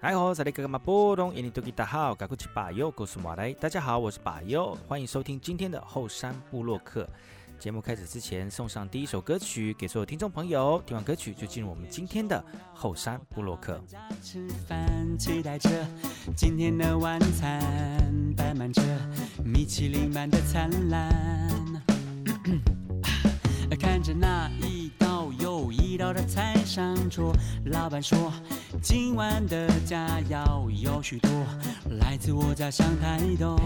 来好，这里哥哥马波东，印尼多吉大好，赶快去把右，告诉马来。大家好，我是把右，欢迎收听今天的后山部落客。节目开始之前，送上第一首歌曲给所有听众朋友。听完歌曲就进入我们今天的后山部落客。吃饭，期待着今天的晚餐，摆满着米其林般的灿烂。看着那一一道的菜上桌，老板说。今晚的佳肴有许多，来自我家乡台东。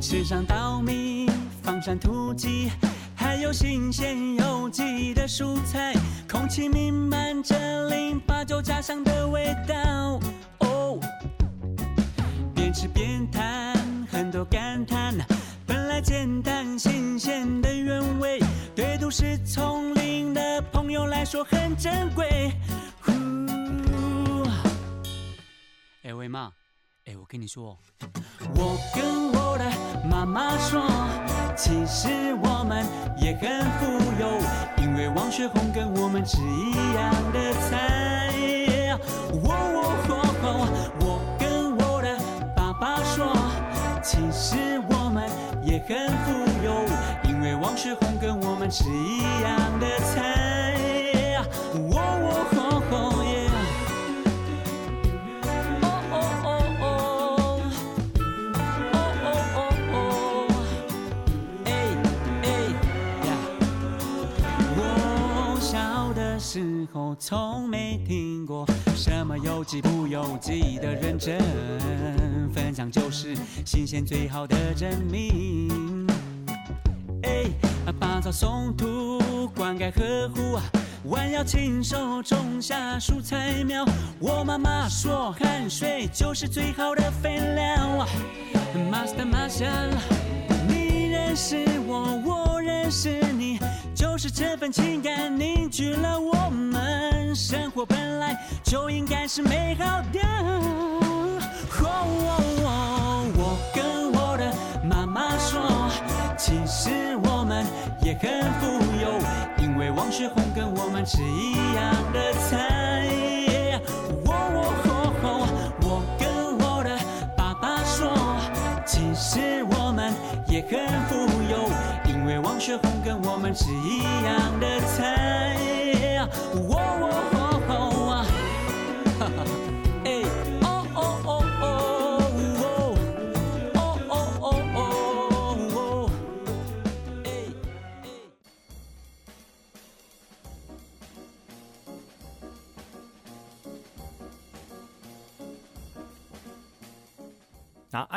吃上稻米，放上土鸡，还有新鲜有机的蔬菜，空气弥漫着零八九家乡的味道。哦，边吃边谈，很多感叹，本来简单新鲜的原，都市丛林的朋友来说很珍贵。哎喂妈，哎我跟你说，我跟我的妈妈说，其实我们也很富有，因为王雪红跟我们吃一样的菜。我我我我跟我的爸爸说，其实我们也很富有，王雪红跟我们吃一样的菜。我我我。我从没听过什么有机不有机的认真，分享就是新鲜最好的证明。草松土，灌溉呵护，弯腰亲手种下蔬菜苗。我妈妈说，汗水就是最好的肥料。Master Marshall，你认识我，我认识你。就是这份情感凝聚了我们，生活本来就应该是美好的。我跟我的，其实我们也很富有，因为王雪红跟我们吃一样的菜。哦哦哦，我跟我的爸爸说，其实我们也很富有。因为王雪红跟我们吃一样的菜。哦哦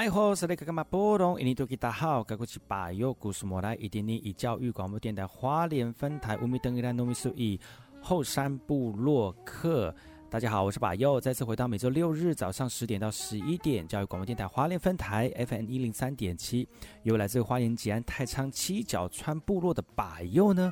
那爱好是那个干嘛波动？印尼多吉大好，该过去把右故事莫来，一点零以教育广播电台花莲分台乌米登伊兰糯米苏伊后山部落客。大家好，我是把右，再次回到每周六日早上十点到十一点，教育广播电台花莲分台 FM 一零三点七，由来自花莲吉安太仓七角川部落的把右呢。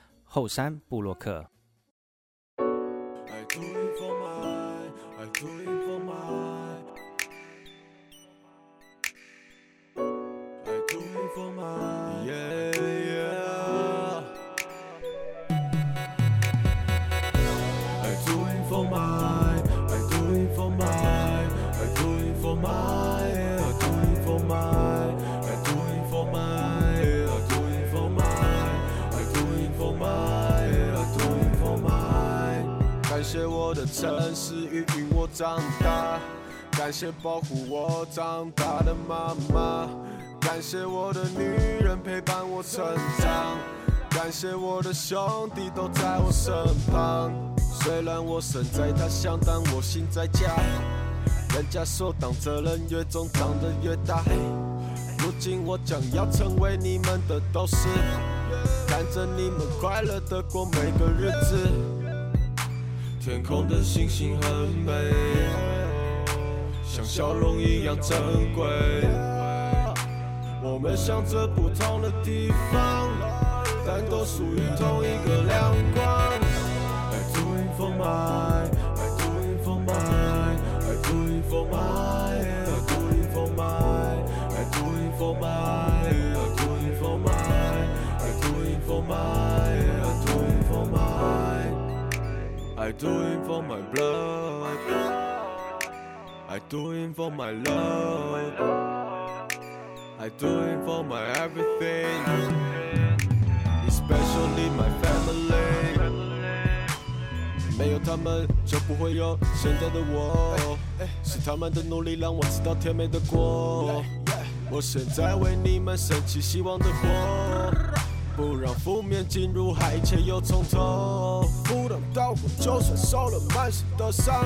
后山布洛克。感谢保护我长大的妈妈，感谢我的女人陪伴我成长，感谢我的兄弟都在我身旁。虽然我身在他乡，但我心在家。人家说当责任越重，长得越大。如今我将要成为你们的导师，看着你们快乐的过每个日子。天空的星星很美，像笑容一样珍贵。我们向着不同的地方，但都属于同一个亮光。I do it for my, I do it for my, I do it for my, I do it for my, I do it for my, I do it for my, I do it for my, I do it for my, I do it for my blood, I do it for my love, I do it for my everything, especially my family. 没有他们，就不会有现在的我。是他们的努力让我知道甜美的果。我现在为你们升起希望的火，不让负面进入海，一切又从头。赴汤蹈火，就算受了满身的伤，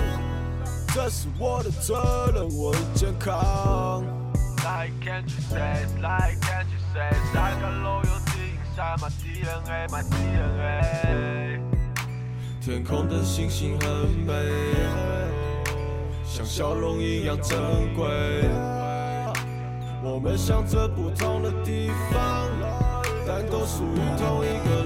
这是我的责任，我的健康。Like can't you say, like can't you say, I got loyalty inside my DNA, my DNA. 天空的星星很美，像笑容一样珍贵。我们向着不同的地方，但都属于同一个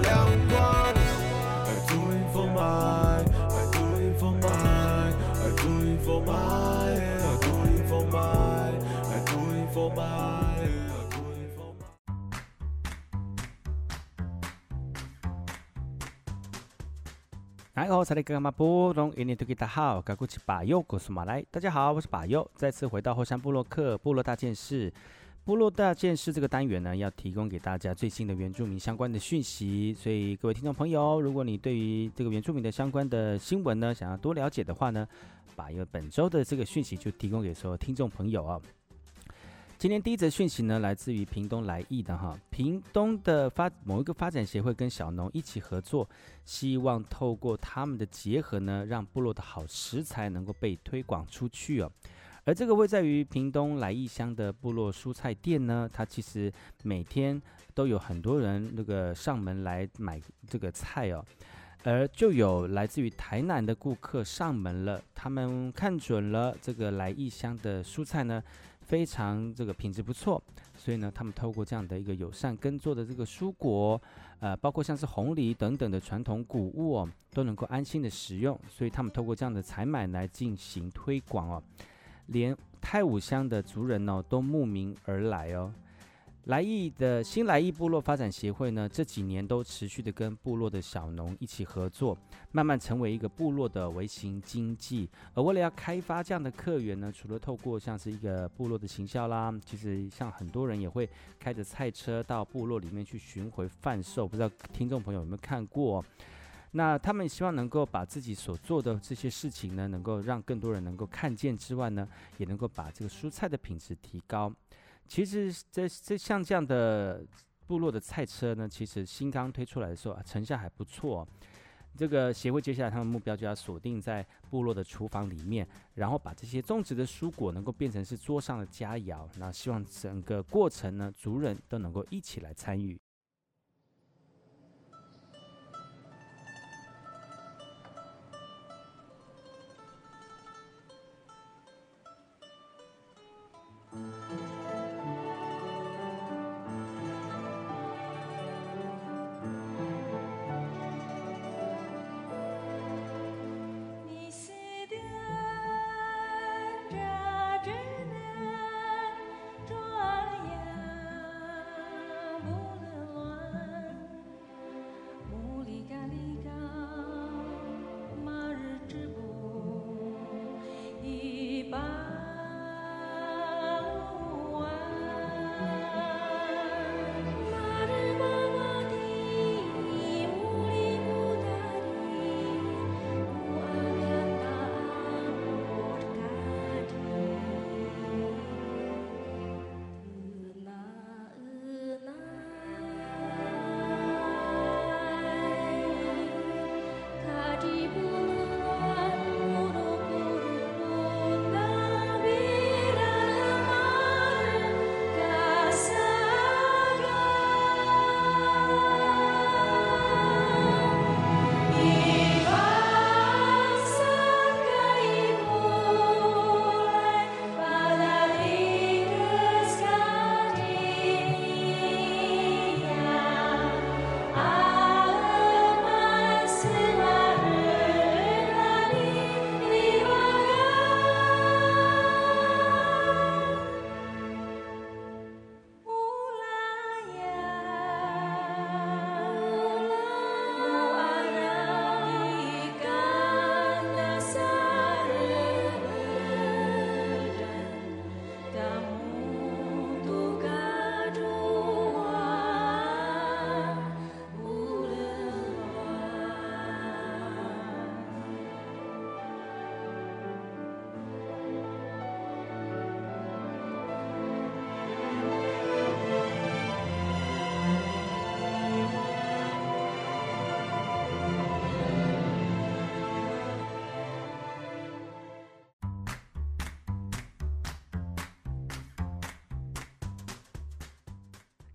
大家好，我是巴佑，古苏马来。大家好，我是巴佑，再次回到后山部落客部落大件事。部落大件事这个单元呢，要提供给大家最新的原住民相关的讯息。所以各位听众朋友，如果你对于这个原住民的相关的新闻呢，想要多了解的话呢，巴佑本周的这个讯息就提供给所有听众朋友啊。今天第一则讯息呢，来自于屏东来义的哈，屏东的发某一个发展协会跟小农一起合作，希望透过他们的结合呢，让部落的好食材能够被推广出去哦。而这个位在于屏东来义乡的部落蔬菜店呢，它其实每天都有很多人那个上门来买这个菜哦，而就有来自于台南的顾客上门了，他们看准了这个来义乡的蔬菜呢。非常这个品质不错，所以呢，他们透过这样的一个友善耕作的这个蔬果，呃，包括像是红梨等等的传统谷物哦，都能够安心的食用，所以他们透过这样的采买来进行推广哦，连泰武乡的族人哦都慕名而来哦。来义的新来义部落发展协会呢，这几年都持续的跟部落的小农一起合作，慢慢成为一个部落的微型经济。而为了要开发这样的客源呢，除了透过像是一个部落的行销啦，其实像很多人也会开着菜车到部落里面去巡回贩售。不知道听众朋友有没有看过？那他们希望能够把自己所做的这些事情呢，能够让更多人能够看见之外呢，也能够把这个蔬菜的品质提高。其实这这像这样的部落的菜车呢，其实新刚推出来的时候啊，成效还不错。这个协会接下来他们目标就要锁定在部落的厨房里面，然后把这些种植的蔬果能够变成是桌上的佳肴。那希望整个过程呢，族人都能够一起来参与。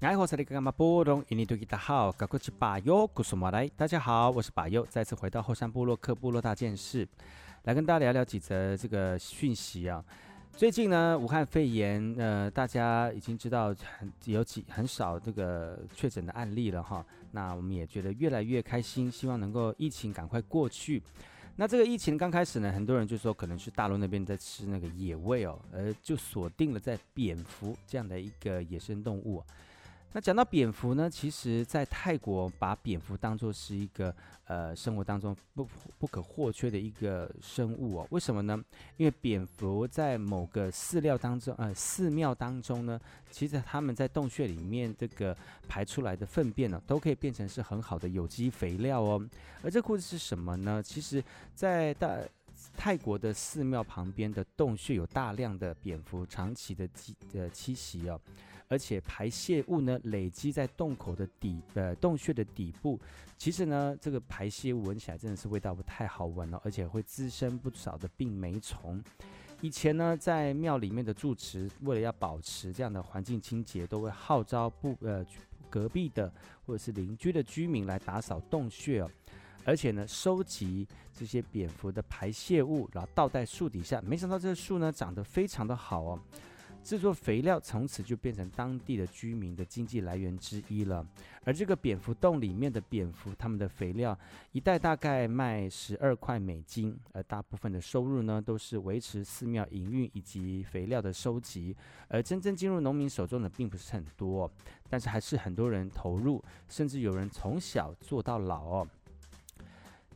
爱好这里干嘛波动？印尼多吉大好，高国奇巴友，古苏马来。大家好，我是巴友，再次回到后山部落克部落大件事，来跟大家聊聊几则这个讯息啊。最近呢，武汉肺炎，呃，大家已经知道很有几很少这个确诊的案例了哈。那我们也觉得越来越开心，希望能够疫情赶快过去。那这个疫情刚开始呢，很多人就说可能是大陆那边在吃那个野味哦，而就锁定了在蝙蝠这样的一个野生动物。那讲到蝙蝠呢，其实，在泰国把蝙蝠当作是一个呃生活当中不不可或缺的一个生物哦。为什么呢？因为蝙蝠在某个饲料当中，呃，寺庙当中呢，其实他们在洞穴里面这个排出来的粪便呢，都可以变成是很好的有机肥料哦。而这故事是什么呢？其实，在大泰国的寺庙旁边的洞穴有大量的蝙蝠长期的栖呃栖息哦。而且排泄物呢，累积在洞口的底，呃，洞穴的底部。其实呢，这个排泄物闻起来真的是味道不太好闻哦，而且会滋生不少的病媒虫。以前呢，在庙里面的住持为了要保持这样的环境清洁，都会号召不呃隔壁的或者是邻居的居民来打扫洞穴哦。而且呢，收集这些蝙蝠的排泄物，然后倒在树底下。没想到这个树呢，长得非常的好哦。制作肥料，从此就变成当地的居民的经济来源之一了。而这个蝙蝠洞里面的蝙蝠，他们的肥料一袋大概卖十二块美金，而大部分的收入呢，都是维持寺庙营运以及肥料的收集。而真正进入农民手中的并不是很多，但是还是很多人投入，甚至有人从小做到老。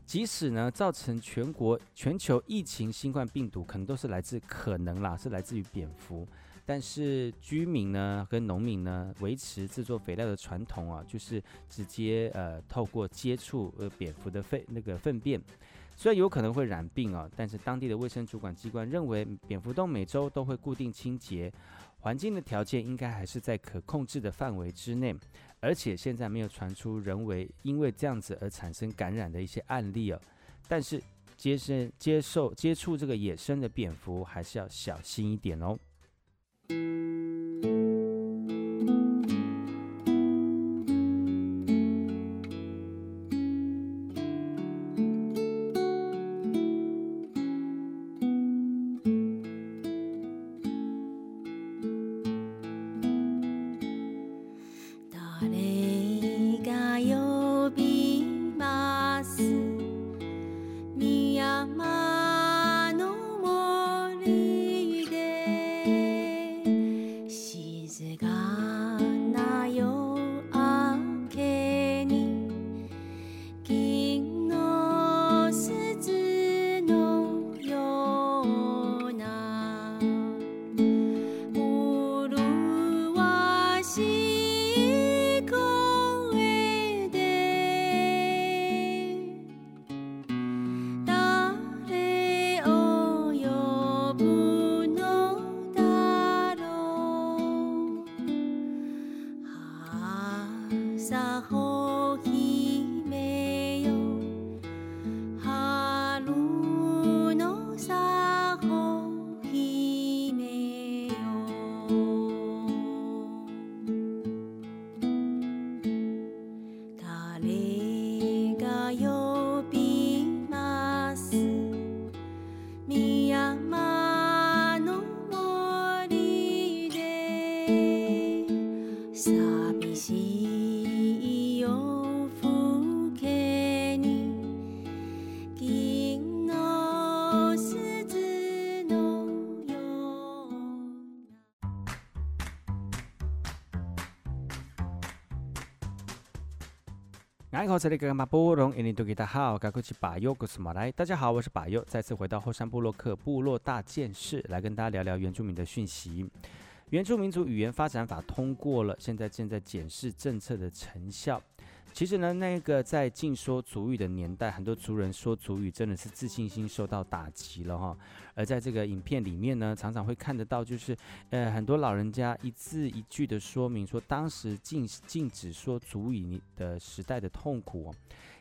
即使呢，造成全国全球疫情新冠病毒，可能都是来自可能啦，是来自于蝙蝠。但是居民呢，跟农民呢，维持制作肥料的传统啊，就是直接呃透过接触呃蝙蝠的粪那个粪便，虽然有可能会染病啊，但是当地的卫生主管机关认为，蝙蝠洞每周都会固定清洁，环境的条件应该还是在可控制的范围之内，而且现在没有传出人为因为这样子而产生感染的一些案例啊，但是接生接受接触这个野生的蝙蝠，还是要小心一点哦。好这里干嘛不懂？印尼多吉大好，我是巴佑，古斯马来。大家好，我是巴尤，再次回到后山部落克部落大件事，来跟大家聊聊原住民的讯息。原住民族语言发展法通过了，现在正在检视政策的成效。其实呢，那个在禁说族语的年代，很多族人说族语真的是自信心受到打击了哈。而在这个影片里面呢，常常会看得到，就是呃很多老人家一字一句的说明说，当时禁禁止说族语的时代的痛苦。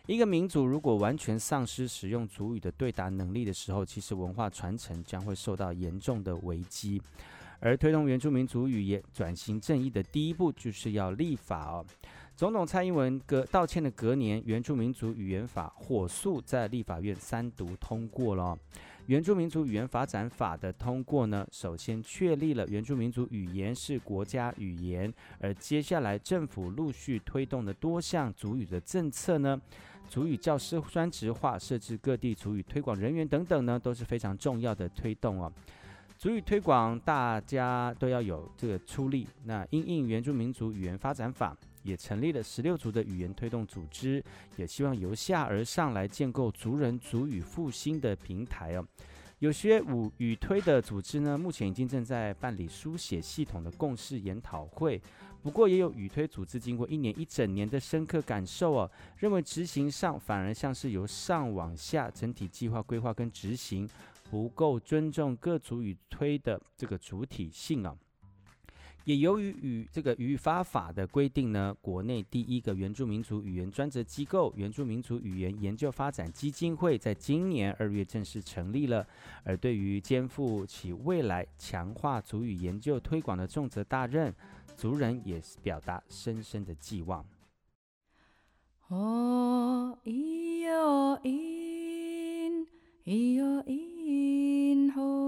一个民族如果完全丧失使用族语的对答能力的时候，其实文化传承将会受到严重的危机。而推动原住民族语言转型正义的第一步，就是要立法哦。总统蔡英文隔道歉的隔年，原住民族语言法火速在立法院三读通过了。原住民族语言发展法的通过呢，首先确立了原住民族语言是国家语言，而接下来政府陆续推动的多项族语的政策呢，族语教师专职化，设置各地族语推广人员等等呢，都是非常重要的推动哦。族语推广大家都要有这个出力，那因应原住民族语言发展法。也成立了十六族的语言推动组织，也希望由下而上来建构族人族语复兴的平台哦。有些语语推的组织呢，目前已经正在办理书写系统的共识研讨会。不过，也有语推组织经过一年一整年的深刻感受哦，认为执行上反而像是由上往下整体计划规划跟执行不够尊重各族语推的这个主体性啊。也由于与这个语法法的规定呢，国内第一个原住民族语言专责机构——原住民族语言研究发展基金会，在今年二月正式成立了。而对于肩负起未来强化族语研究推广的重责大任，族人也是表达深深的寄望。哦，咿哟咿，咿哟咿，吼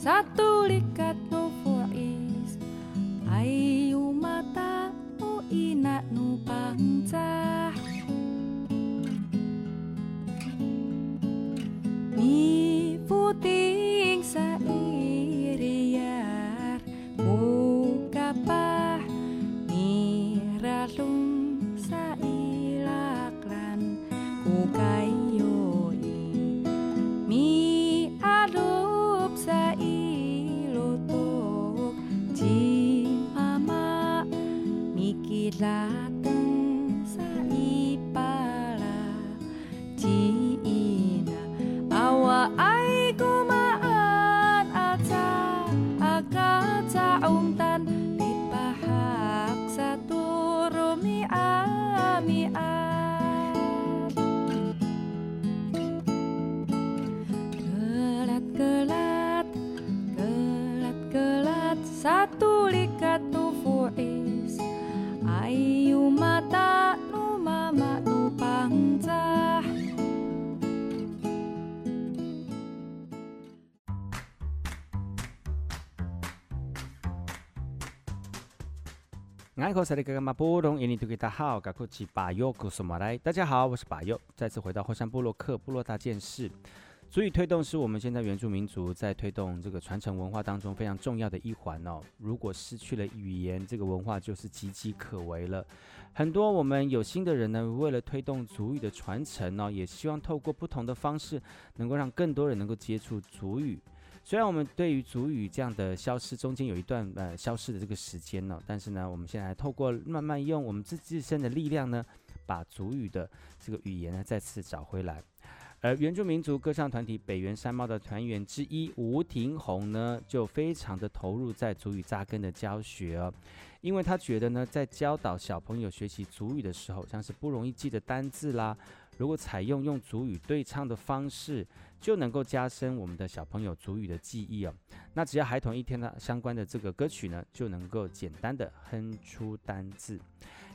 satu lik 大家好，我是巴佑，再次回到后山部落客部落大件事。族语推动是我们现在原住民族在推动这个传承文化当中非常重要的一环哦。如果失去了语言，这个文化就是岌岌可危了。很多我们有心的人呢，为了推动族语的传承呢，也希望透过不同的方式，能够让更多人能够接触族语。虽然我们对于主语这样的消失，中间有一段呃消失的这个时间呢，但是呢，我们现在透过慢慢用我们自自身的力量呢，把主语的这个语言呢再次找回来。而原住民族歌唱团体北原山猫的团员之一吴廷宏呢，就非常的投入在主语扎根的教学哦，因为他觉得呢，在教导小朋友学习主语的时候，像是不容易记的单字啦，如果采用用主语对唱的方式。就能够加深我们的小朋友主语的记忆哦。那只要孩童一听到相关的这个歌曲呢，就能够简单的哼出单字。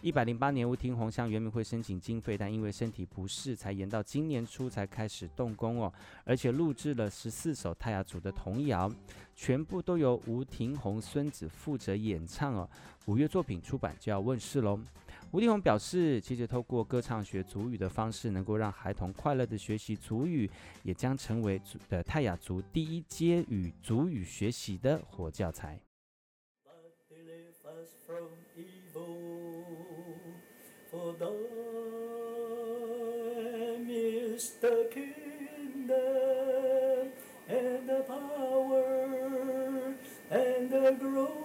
一百零八年，吴廷宏向圆明会申请经费，但因为身体不适，才延到今年初才开始动工哦。而且录制了十四首泰雅族的童谣，全部都由吴廷宏孙子负责演唱哦。五月作品出版就要问世喽。吴廷宏表示，其实透过歌唱学族语的方式，能够让孩童快乐地学习族语，也将成为族的泰雅族第一阶与族语学习的活教材。For thine is the kingdom and the power and the glory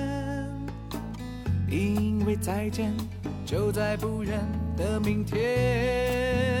因为再见就在不远的明天。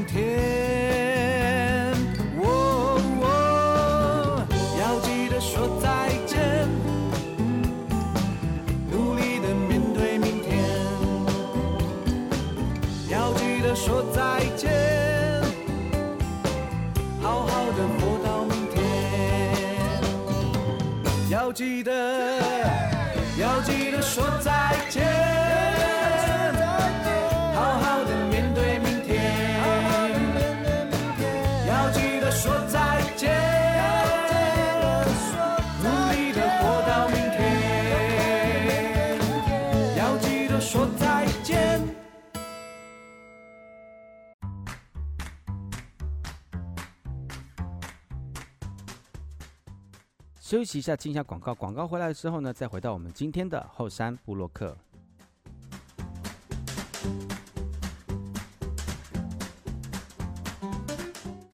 要记得，要记得说再见。休息一下，进一下广告。广告回来之后呢，再回到我们今天的后山布洛克。